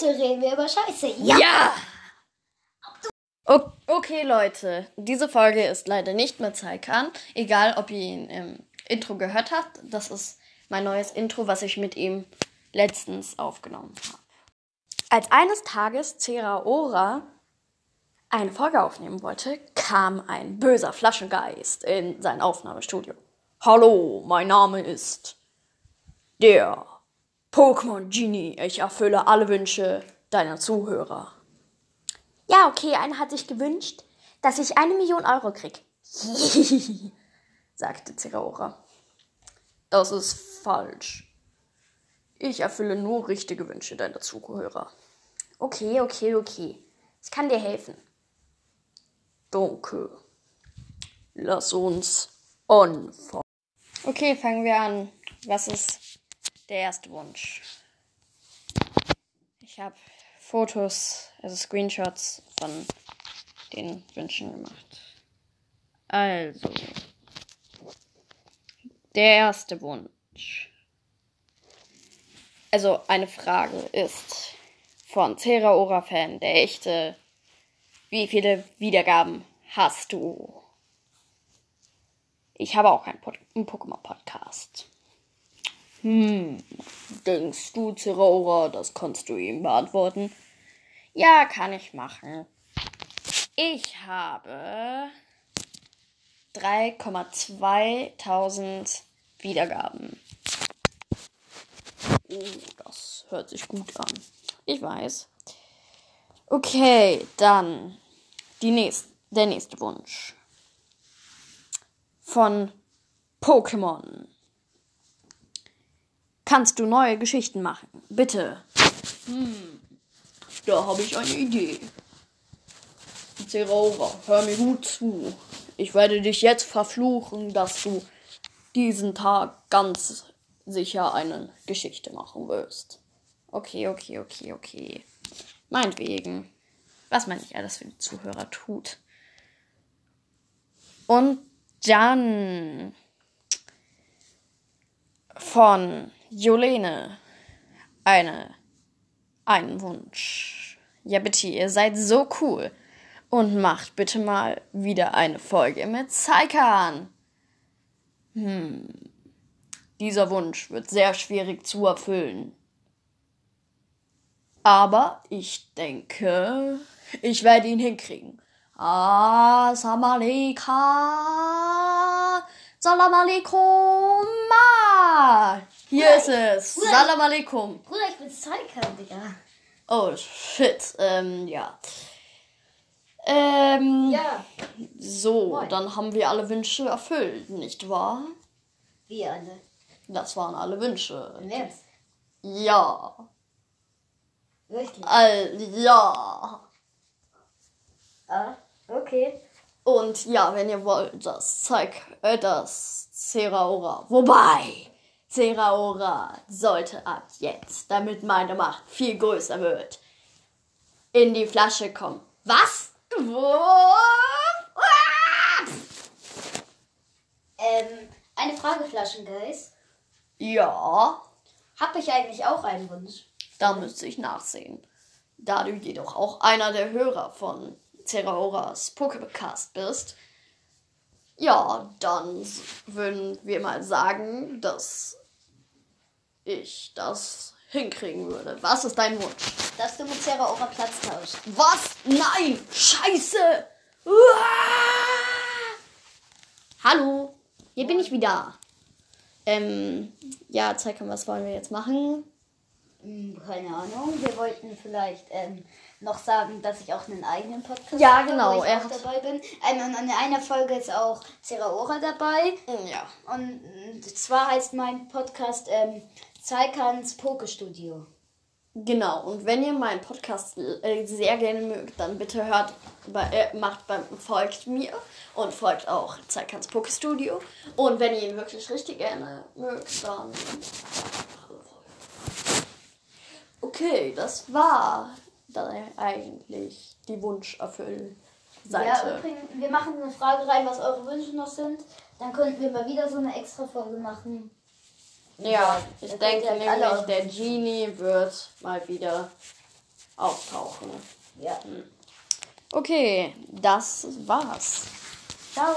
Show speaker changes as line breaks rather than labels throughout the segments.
Heute reden wir über Scheiße. Ja!
Ja! Okay, Leute, diese Folge ist leider nicht mit Zeikan. Egal, ob ihr ihn im Intro gehört habt. Das ist mein neues Intro, was ich mit ihm letztens aufgenommen habe. Als eines Tages Ceraora eine Folge aufnehmen wollte, kam ein böser Flaschengeist in sein Aufnahmestudio. Hallo, mein Name ist der Pokémon Genie. Ich erfülle alle Wünsche deiner Zuhörer. Ja, okay, einer hat sich gewünscht, dass ich eine Million Euro krieg. sagte Zeraora. Das ist falsch. Ich erfülle nur richtige Wünsche deiner Zuhörer. Okay, okay, okay. Ich kann dir helfen. Danke. Lass uns anfangen. Okay, fangen wir an. Was ist der erste Wunsch? Ich habe Fotos, also Screenshots von den Wünschen gemacht. Also, der erste Wunsch. Also, eine Frage ist von Zeraora Fan, der echte. Wie viele Wiedergaben hast du? Ich habe auch einen, Pod einen Pokémon-Podcast. Hm, denkst du, Zeraora, das kannst du ihm beantworten? Ja, kann ich machen. Ich habe 3,2000 Wiedergaben. Oh, das hört sich gut an. Ich weiß. Okay, dann die nächst, der nächste Wunsch. Von Pokémon. Kannst du neue Geschichten machen? Bitte. Hm, da habe ich eine Idee. Zeraora, hör mir gut zu. Ich werde dich jetzt verfluchen, dass du diesen Tag ganz sicher eine Geschichte machen wirst. Okay, okay, okay, okay. Meinetwegen. Was man nicht alles für die Zuhörer tut. Und dann von Jolene eine einen Wunsch. Ja bitte, ihr seid so cool. Und macht bitte mal wieder eine Folge mit Zeikan. Hm. Dieser Wunsch wird sehr schwierig zu erfüllen. Aber ich denke, ich werde ihn hinkriegen. Assalamu alaikum. Salam alaikum. Hier ist es.
Bruder,
Salam alaikum.
Bruder, ich bin Psycho, Digga.
Oh shit. Ähm, ja. Ähm,
Ja.
so,
Moin.
dann haben wir alle Wünsche erfüllt, nicht wahr?
Wie alle?
Das waren alle Wünsche.
Im Ernst?
Ja.
Wirklich?
All, ja.
Ah, okay.
Und ja, wenn ihr wollt, das zeig, äh, das Ceraora. Wobei, Ceraora sollte ab jetzt, damit meine Macht viel größer wird, in die Flasche kommen. Was? Wo?
Ähm, eine Frage, Flaschengeist.
Ja,
Hab ich eigentlich auch einen Wunsch?
da müsste ich nachsehen. Da du jedoch auch einer der Hörer von Ceraoras Pokécast bist, ja, dann würden wir mal sagen, dass ich das hinkriegen würde. Was ist dein Wunsch?
Dass du mit Sarah Aura Platz tauscht.
Was? Nein! Scheiße! Uah! Hallo, hier bin ich wieder. Ähm, ja, zeig mal, was wollen wir jetzt machen?
Hm, keine Ahnung. Wir wollten vielleicht ähm, noch sagen, dass ich auch einen eigenen Podcast
Ja,
habe,
genau,
wo ich
er
auch
hat-
dabei bin. Ähm, und in einer Folge ist auch Sarah Aura dabei.
Ja.
Und äh, zwar heißt mein Podcast ähm, Zaikans Pokestudio.
Genau, und wenn ihr meinen Podcast äh, sehr gerne mögt, dann bitte hört, bei, äh, macht beim, folgt mir und folgt auch Zeikans Pokestudio. Und wenn ihr ihn wirklich richtig gerne mögt, dann. Okay, das war dann eigentlich die Wunscherfüllseite.
Ja, übrigens, wir machen eine Frage rein, was eure Wünsche noch sind. Dann könnten wir mal wieder so eine extra Folge machen.
Ja, ich
Das
denke
alle
nämlich, der. Genie wird mal wieder auftauchen.
Ja.
Okay, das war's.
Ciao.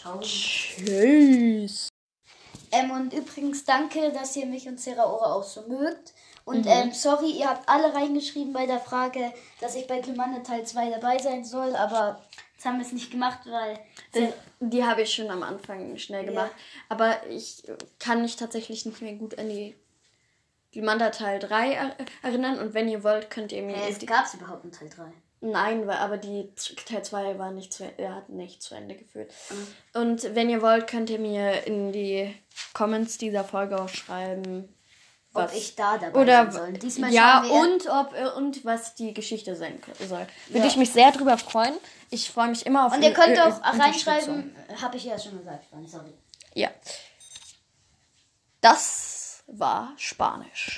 Ciao.
Tschüss.
Ähm, und übrigens danke, dass ihr mich und Seraora auch so mögt. Und ähm, sorry, ihr habt alle reingeschrieben bei der Frage, dass ich bei Glumande Teil 2 dabei sein soll, aber das haben wir es nicht gemacht, weil
Die, die habe ich schon am Anfang schnell gemacht. Aber ich kann mich tatsächlich nicht mehr gut an die Glumanda Teil 3 er erinnern. Und wenn ihr wollt, könnt ihr mir.
äh, es
die,
gab es überhaupt einen Teil 3.
nein, weil- aber die Teil 2 war nicht zu, er hat nicht zu Ende geführt. Und wenn ihr wollt, könnt ihr mir in die Comments dieser Folge auch schreiben.
Ob ich da dabei
oder
sein soll. Diesmal
ja und ob äh, und was die Geschichte sein soll. Würde
Ja.
ich mich sehr drüber freuen. Ich freue mich immer auf
Und ihr könnt auch reinschreiben, habe ich ja schon gesagt, sorry.
Ja. Das war Spanisch.